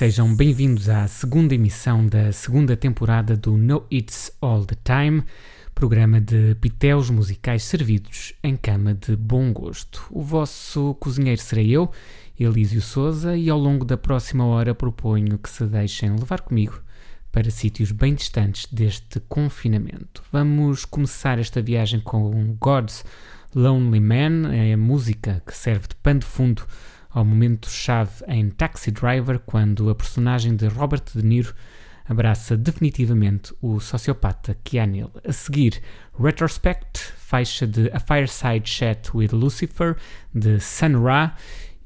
sejam bem-vindos à segunda emissão da segunda temporada do No It's All the Time, programa de pitéus musicais servidos em cama de bom gosto. O vosso cozinheiro serei eu, Elísio Souza, e ao longo da próxima hora proponho que se deixem levar comigo para sítios bem distantes deste confinamento. Vamos começar esta viagem com God's Lonely Man, é a música que serve de pano de fundo ao momento-chave em Taxi Driver, quando a personagem de Robert De Niro abraça definitivamente o sociopata nele. A seguir, Retrospect, faixa de A Fireside Chat with Lucifer, de Sun Ra,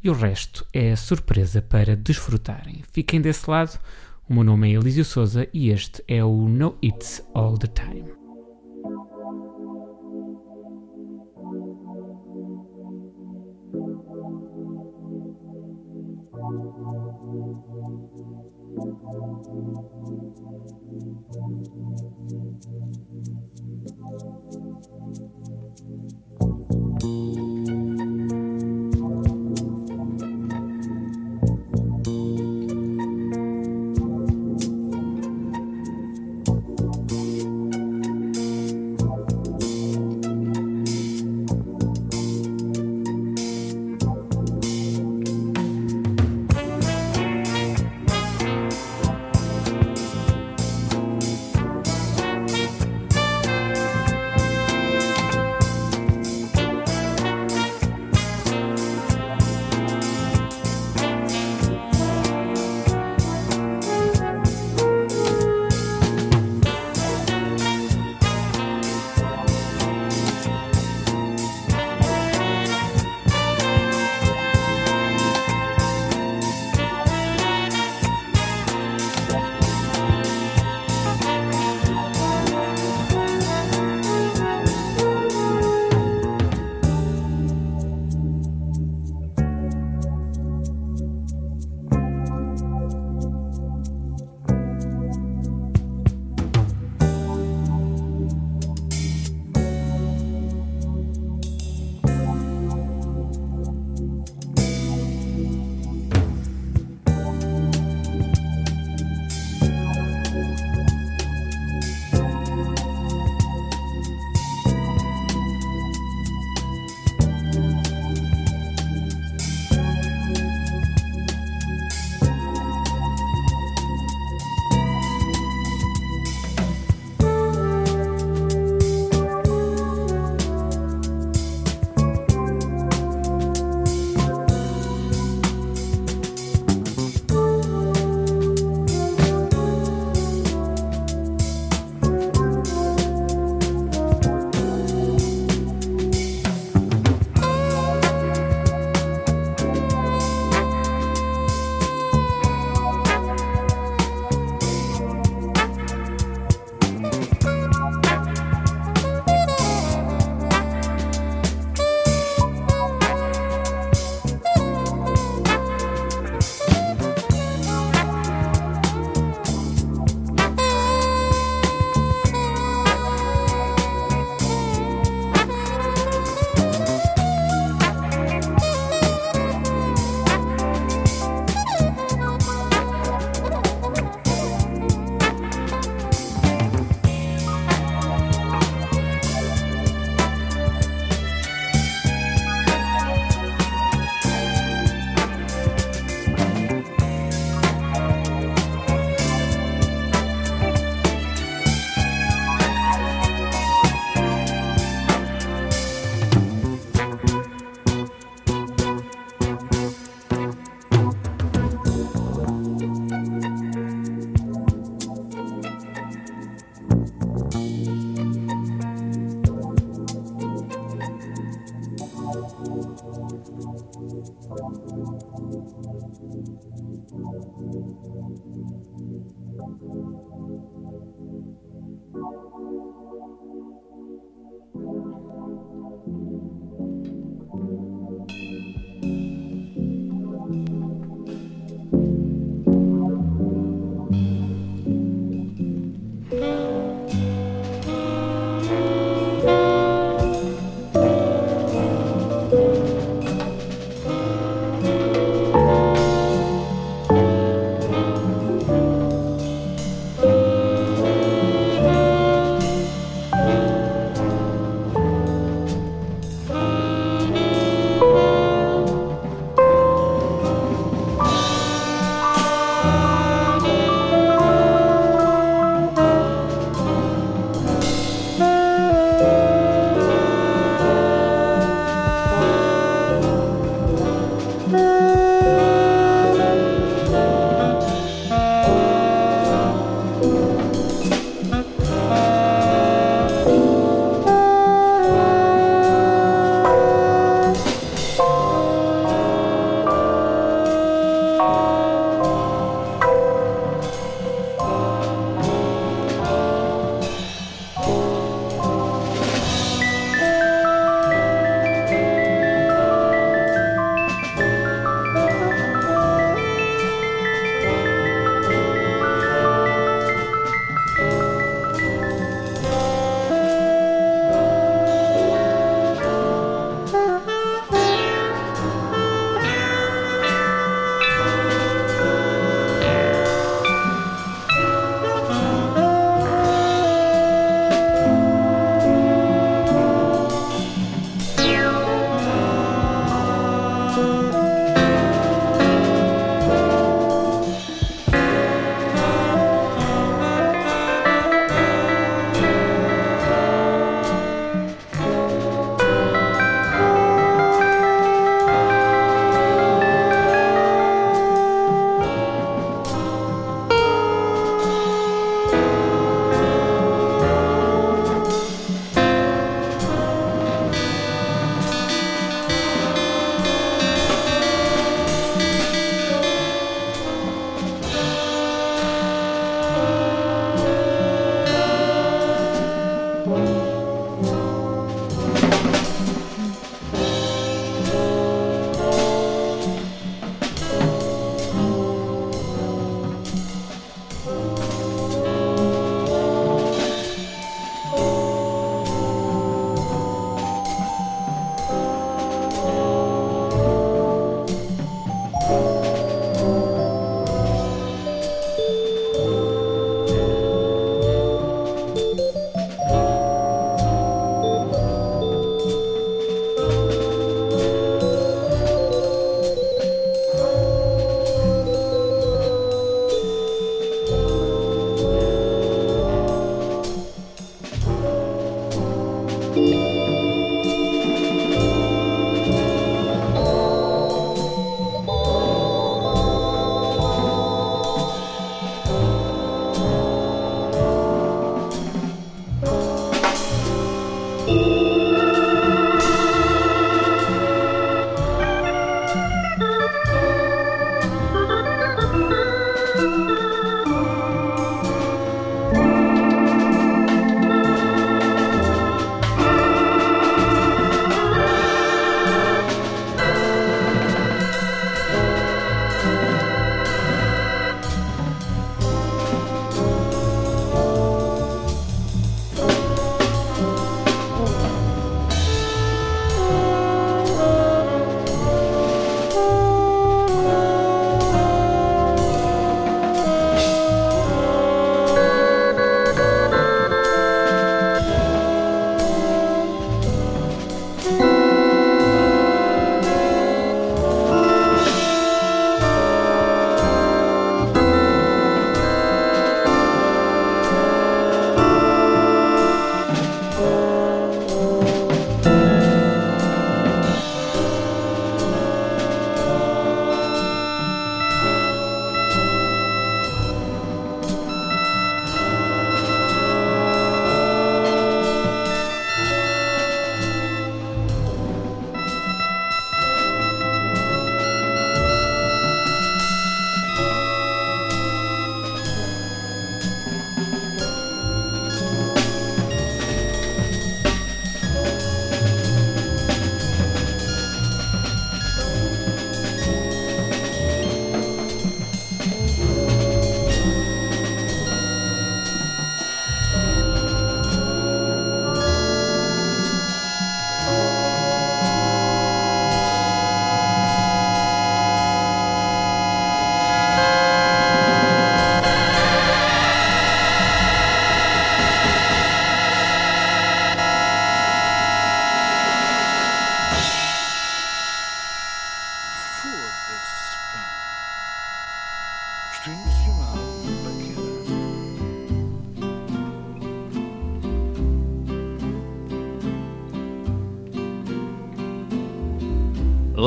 e o resto é surpresa para desfrutarem. Fiquem desse lado. O meu nome é Elísio Souza e este é o No It's All the Time.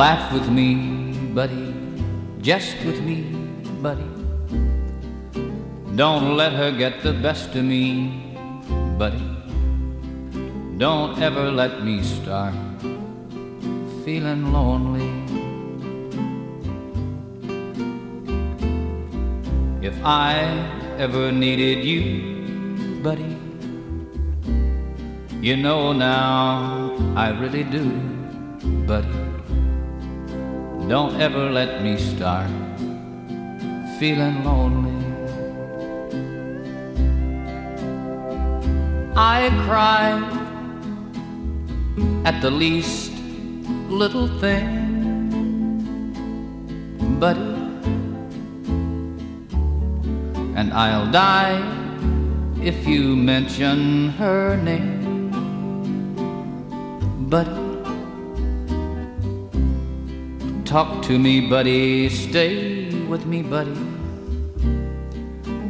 Laugh with me, buddy, just with me, buddy. Don't let her get the best of me, buddy. Don't ever let me start feeling lonely. If I ever needed you, buddy, you know now I really do, buddy. Don't ever let me start feeling lonely. I cry at the least little thing, buddy, and I'll die if you mention her name, buddy. Talk to me, buddy. Stay with me, buddy.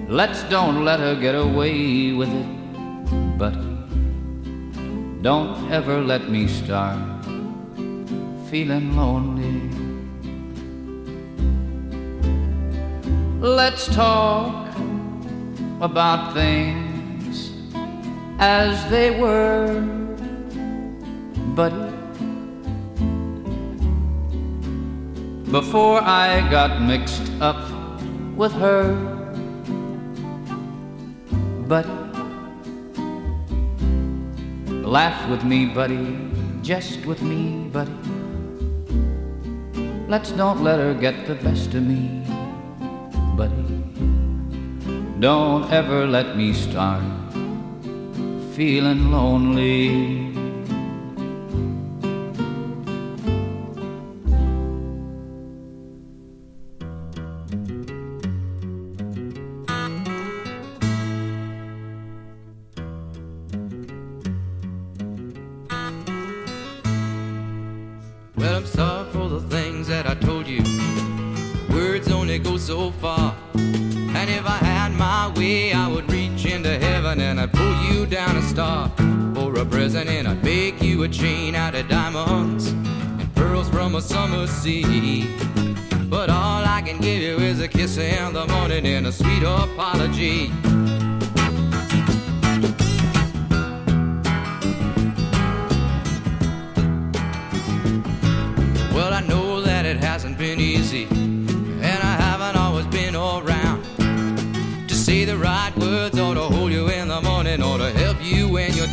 Let's don't let her get away with it, buddy. Don't ever let me start feeling lonely. Let's talk about things as they were, buddy. Before I got mixed up with her. But laugh with me, buddy, jest with me, buddy. Let's don't let her get the best of me, buddy. Don't ever let me start feeling lonely. go so far. And if I had my way, I would reach into heaven and I'd pull you down a star for a present, and I'd make you a chain out of diamonds and pearls from a summer sea. But all I can give you is a kiss in the morning and a sweet apology.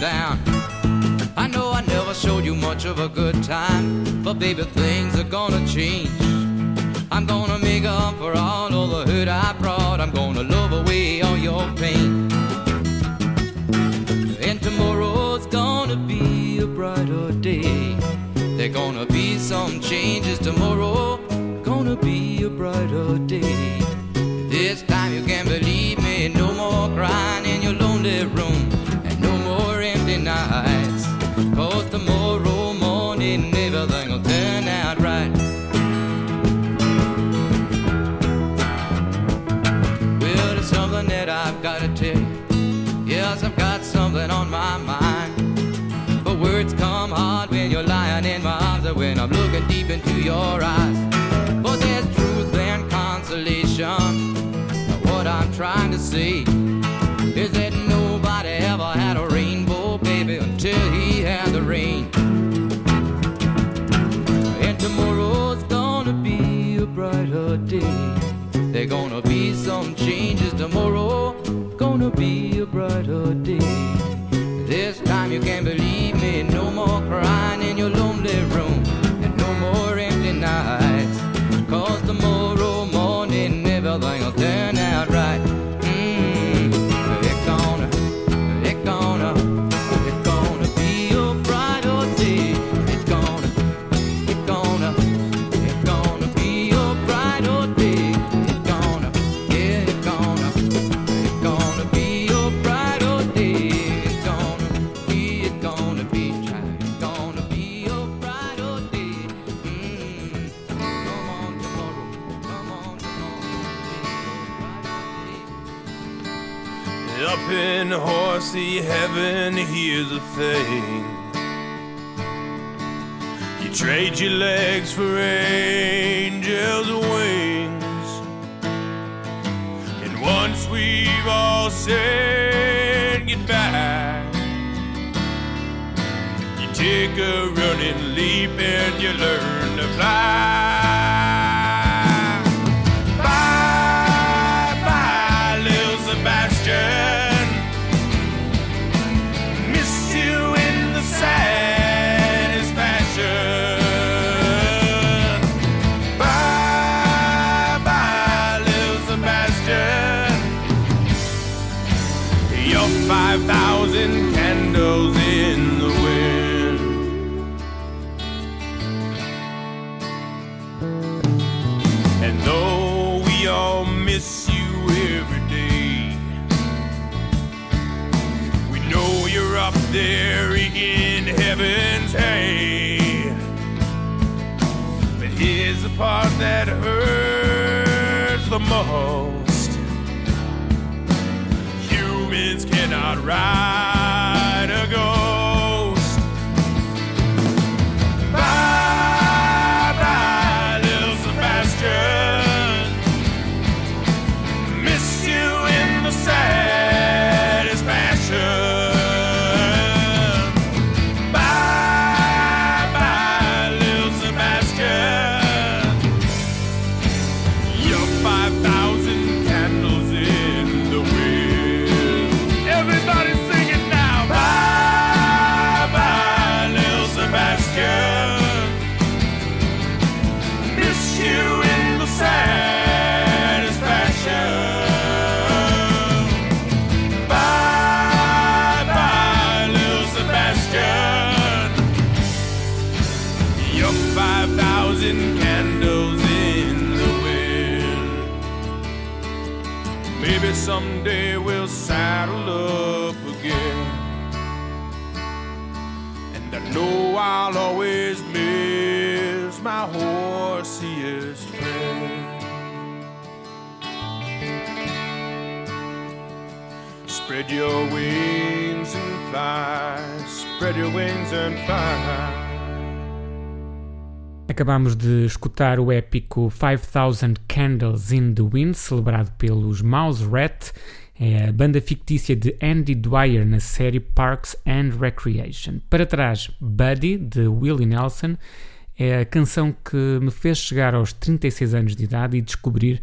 Down. I know I never showed you much of a good time, but baby, things are gonna change. I'm gonna make up for all of the hurt I brought. I'm gonna love away all your pain. And tomorrow's gonna be a brighter day. There gonna be some changes tomorrow. Gonna be a brighter day. This time you can believe me. No more crying in your lonely room. On my mind. But words come hard when you're lying in my arms or when I'm looking deep into your eyes. But there's truth and consolation. What I'm trying to say is that nobody ever had a rainbow, baby, until he had the rain. And tomorrow's gonna be a brighter day. There gonna be some changes tomorrow. Gonna be a brighter day. You can't believe me. No more crying in your lonely room. Horsey heaven, here's the thing. You trade your legs for angels' wings. And once we've all said goodbye, you take a running leap and you learn to fly. Most. Humans cannot ride Acabamos de escutar o épico 5000 Candles in the Wind, celebrado pelos Mouse Rat, é a banda fictícia de Andy Dwyer na série Parks and Recreation. Para trás, Buddy, de Willie Nelson, é a canção que me fez chegar aos 36 anos de idade e descobrir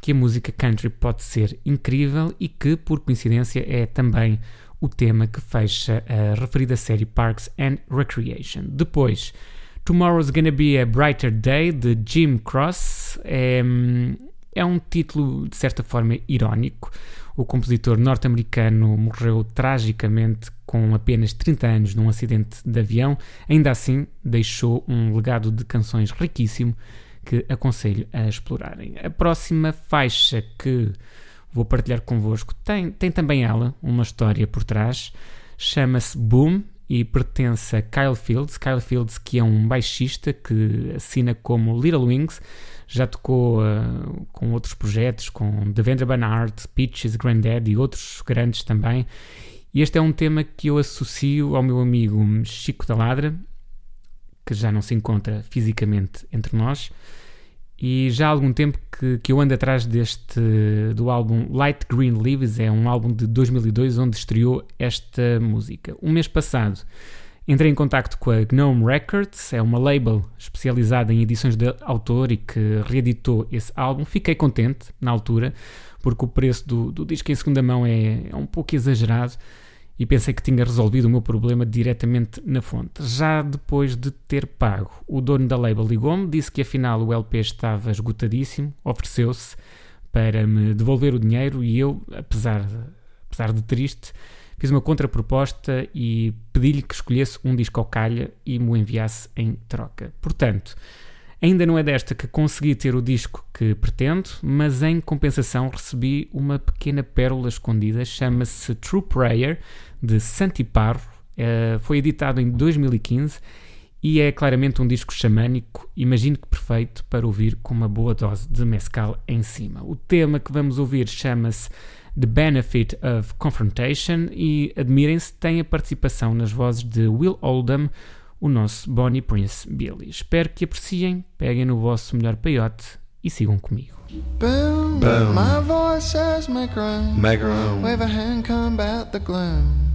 que a música country pode ser incrível e que, por coincidência, é também o tema que fecha a referida série Parks and Recreation. Depois, Tomorrow's Gonna Be a Brighter Day, de Jim Cross. É, é um título, de certa forma, irónico. O compositor norte-americano morreu tragicamente com apenas 30 anos num acidente de avião. Ainda assim, deixou um legado de canções riquíssimo que aconselho a explorarem. A próxima faixa que vou partilhar convosco tem, tem também ela uma história por trás. Chama-se Boom e pertence a Kyle Fields. Kyle Fields, que é um baixista que assina como Little Wings, já tocou uh, com outros projetos, com Devendra Banhart, Peaches, Granddad e outros grandes também. E este é um tema que eu associo ao meu amigo Chico da Ladra, que já não se encontra fisicamente entre nós, e já há algum tempo que, que eu ando atrás deste do álbum Light Green Leaves, é um álbum de 2002 onde estreou esta música. Um mês passado entrei em contato com a Gnome Records, é uma label especializada em edições de autor e que reeditou esse álbum. Fiquei contente na altura, porque o preço do, do disco em segunda mão é, é um pouco exagerado e pensei que tinha resolvido o meu problema diretamente na fonte. Já depois de ter pago, o dono da label ligou-me, disse que afinal o LP estava esgotadíssimo, ofereceu-se para me devolver o dinheiro e eu, apesar, apesar de triste, fiz uma contraproposta e pedi-lhe que escolhesse um disco ao calha e me o enviasse em troca. Portanto, Ainda não é desta que consegui ter o disco que pretendo, mas em compensação recebi uma pequena pérola escondida, chama-se True Prayer, de Santi Parro. Uh, foi editado em 2015 e é claramente um disco xamânico, imagino que perfeito para ouvir com uma boa dose de mescal em cima. O tema que vamos ouvir chama-se The Benefit of Confrontation e, admirem-se, tem a participação nas vozes de Will Oldham, o nosso Bonnie Prince Billy. Espero que apreciem, peguem no vosso melhor peiote e sigam comigo. Boom, Boom. my voice says make room. Make room. Wave a hand, combat the gloom.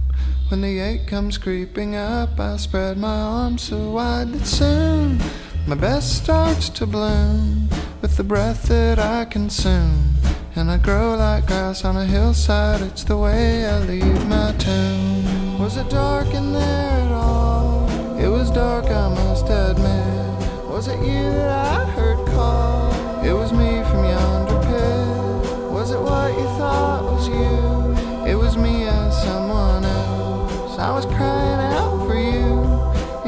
When the ache comes creeping up, I spread my arms so wide that soon my best starts to bloom with the breath that I consume. And I grow like grass on a hillside, it's the way I leave my tomb. Was it dark in there at all? It was dark, I must admit. Was it you that I heard call? It was me from yonder pit. Was it what you thought was you? It was me as someone else. I was crying out for you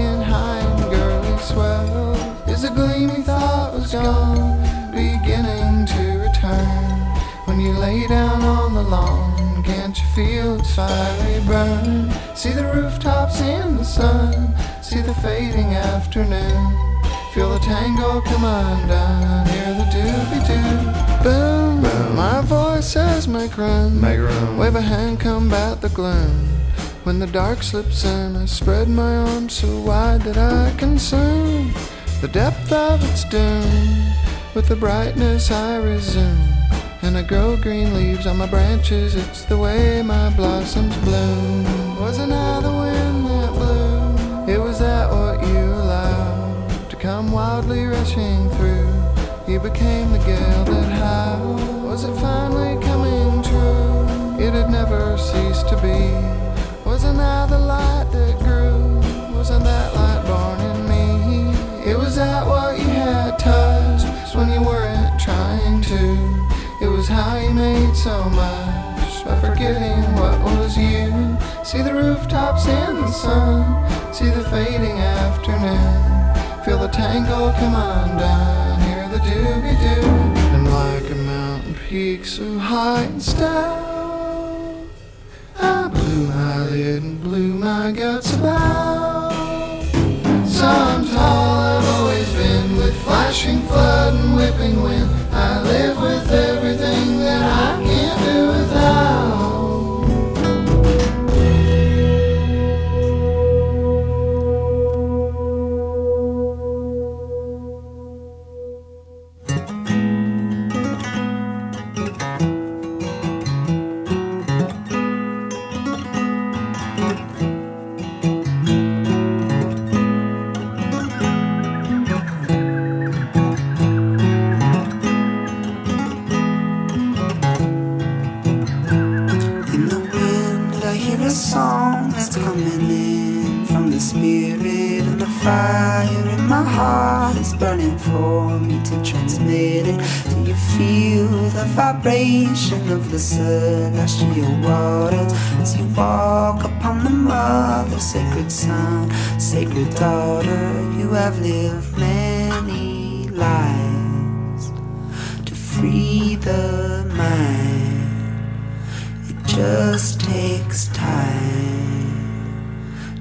in high and girly swell. Is the gleam you thought was gone beginning to return? When you lay down on the lawn, can't you feel its fiery burn? See the rooftops in the sun see the fading afternoon. Feel the tango come on down, hear the doobie doo. Boom, Boom, my voice says make room. Make room. Wave a hand, combat the gloom. When the dark slips in, I spread my arms so wide that I consume the depth of its doom. With the brightness I resume, and I grow green leaves on my branches. It's the way my blossoms bloom. Wasn't I the come wildly rushing through. You became the gale that howled. Was it finally coming true? It had never ceased to be. Wasn't I the light that grew? Wasn't that light born in me? It was that what you had touched when you weren't trying to. It was how you made so much by forgetting what was you. See the rooftops in the sun See the fading afternoon. Feel the tango come on down, Hear the doobie doo. And like a mountain peak so high and stout, I blew my lid and blew my guts about. So I'm tall, I've always been with flashing flood and whipping wind. I live with everything that I burning for me to transmit it. Do you feel the vibration of the celestial waters as you walk upon the mother, sacred son, sacred daughter? You have lived many lives to free the mind. It just takes time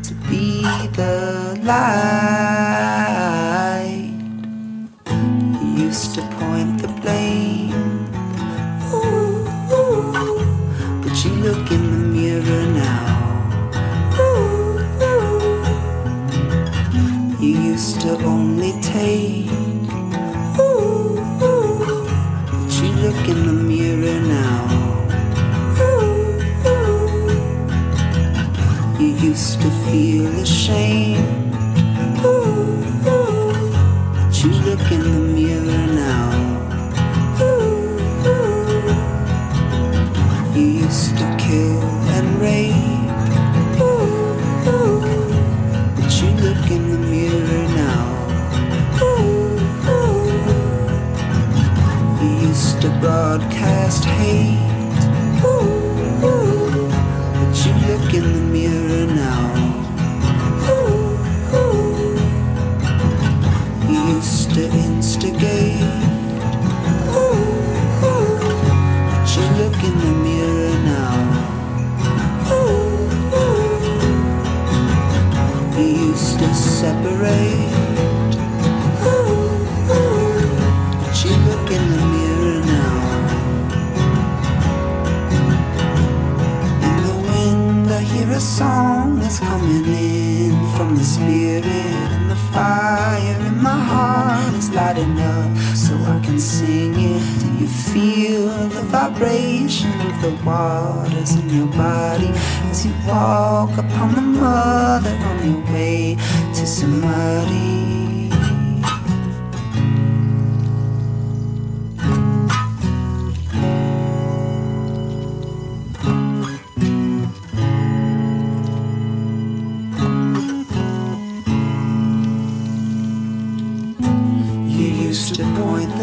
to be the light. Used to point the blame, ooh, ooh, but you look in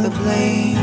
vibration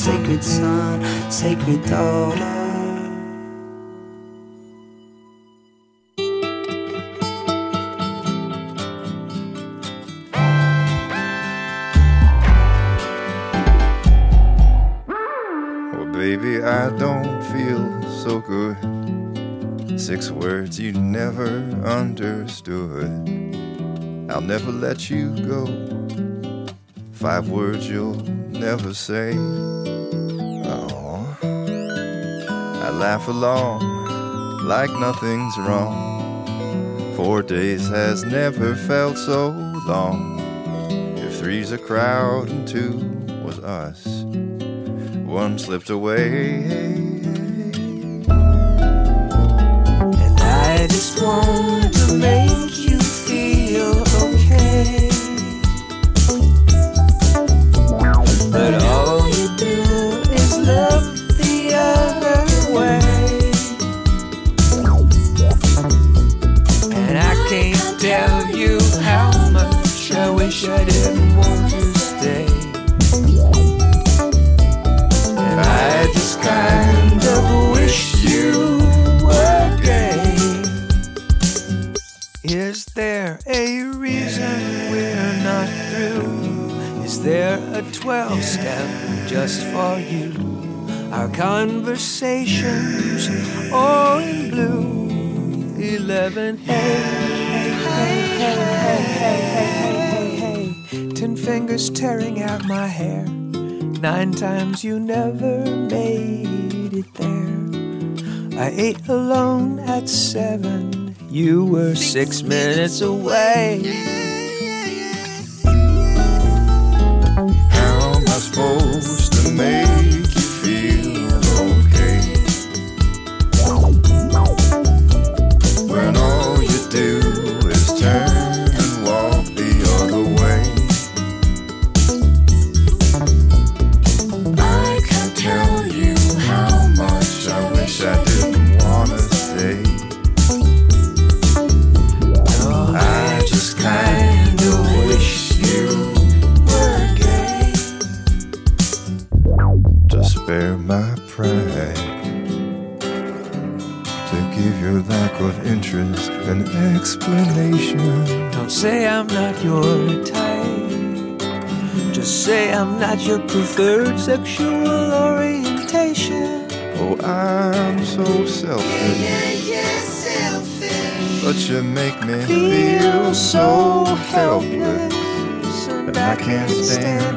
sacred son, sacred daughter. Oh, baby, I don't feel so good. Six words you never understood. I'll never let you go. Five words you'll never say. I laugh along like nothing's wrong. Four days has never felt so long. If three's a crowd and two was us, one slipped away. And I just want to make I didn't want to stay? And I just kind of wish you were gay. Is there a reason we're not through? Is there a 12 step just for you? Our conversations all in blue. 11 hey, hey, hey, hey, hey fingers tearing out my hair. Nine times you never made it there. I ate alone at seven. You were six minutes away. can't stand.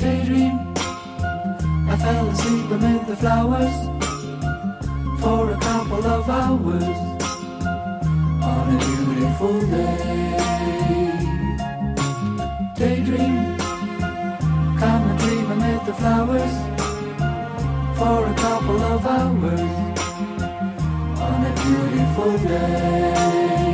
Daydream, I fell asleep amid the flowers for a couple of hours on a beautiful day. Daydream, come and dream amid the flowers for a couple of hours on a beautiful day.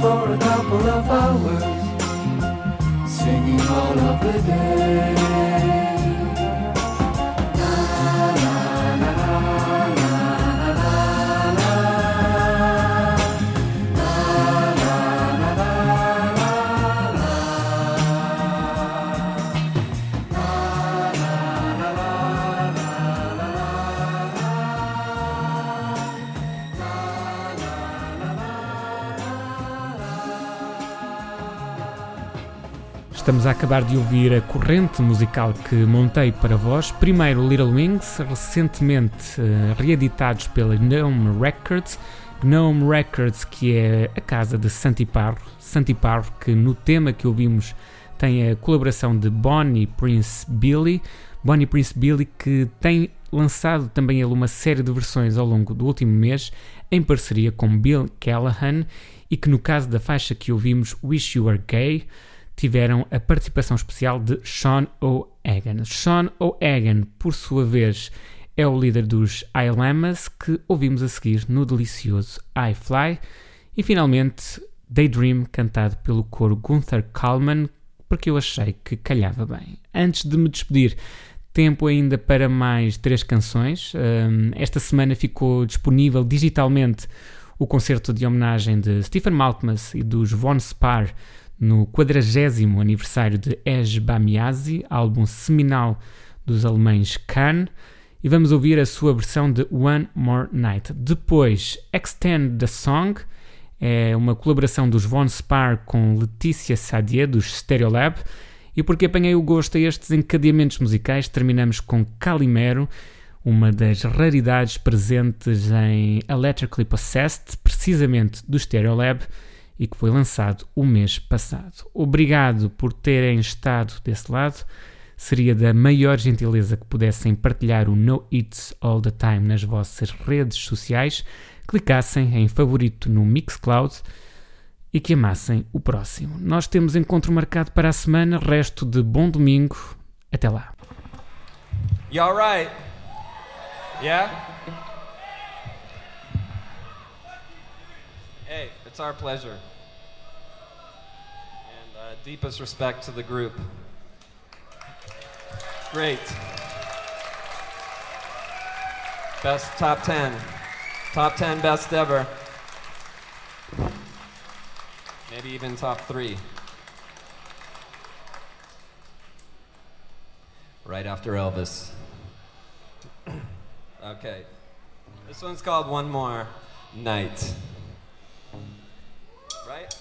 for a couple of hours, singing all of the day. Estamos a acabar de ouvir a corrente musical que montei para vós. Primeiro Little Wings, recentemente eh, reeditados pela Gnome Records. Gnome Records, que é a casa de Santi Parro. Santi Parro, que no tema que ouvimos tem a colaboração de Bonnie Prince Billy. Bonnie Prince Billy, que tem lançado também ele uma série de versões ao longo do último mês, em parceria com Bill Callahan, e que no caso da faixa que ouvimos, Wish You Were Gay, tiveram a participação especial de Sean O'Hagan. Sean O'Hagan, por sua vez, é o líder dos I-Lamas, que ouvimos a seguir no delicioso I Fly. E finalmente, Daydream, cantado pelo coro Gunther Kallman, porque eu achei que calhava bem. Antes de me despedir, tempo ainda para mais três canções. Um, esta semana ficou disponível digitalmente o concerto de homenagem de Stephen Malkmus e dos Von Spar no 40 aniversário de Ez Bamiasi, álbum seminal dos alemães Can, e vamos ouvir a sua versão de One More Night. Depois, Extend the Song, é uma colaboração dos Von Spar com Letícia Sadier, dos Stereolab, e porque apanhei o gosto a estes encadeamentos musicais, terminamos com Calimero, uma das raridades presentes em Electrically Possessed, precisamente do Stereolab, e que foi lançado o mês passado. Obrigado por terem estado desse lado. Seria da maior gentileza que pudessem partilhar o No It's All the Time nas vossas redes sociais, clicassem em favorito no Mixcloud e que amassem o próximo. Nós temos encontro marcado para a semana, resto de bom domingo. Até lá. You all right? Yeah? It's our pleasure. And uh, deepest respect to the group. Great. Best top 10. Top 10 best ever. Maybe even top three. Right after Elvis. okay. This one's called One More Night. Right?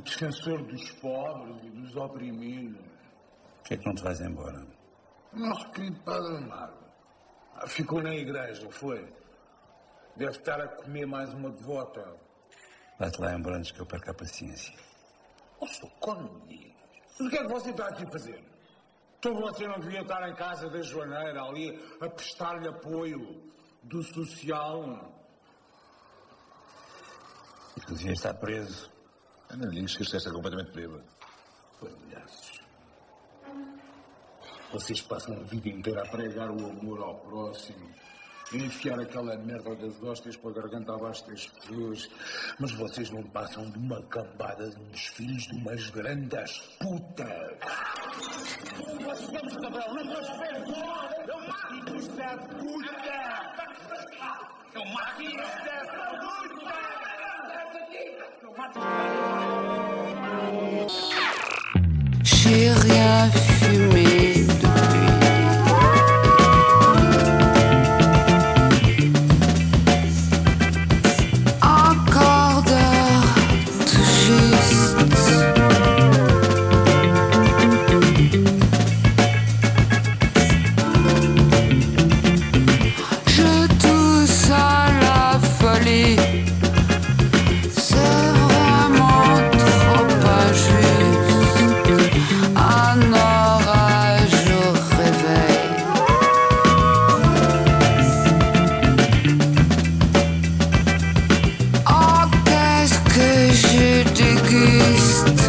Defensor dos pobres e dos oprimidos. Por que é que não te vais embora? Nosso querido Padre Amaro ficou na igreja, foi? Deve estar a comer mais uma devota. Vai-te lá embora antes que eu perca a paciência. Nossa, como diz? O que é que você está aqui a fazer? Então você não devia estar em casa da Joaneira, ali, a prestar-lhe apoio do social. Isto devia estar preso. Ana Lins, que está é completamente bêbado. Palhaços. Vocês passam a vida inteira a pregar o amor ao próximo. E enfiar aquela merda das hóstias para a garganta abaixo das pessoas. Mas vocês não passam de uma cambada de uns filhos de umas grandes putas. Não estou. Eu mato. Puta. Eu mato. Puta. Eu mato. J'ai rien fumé. taste.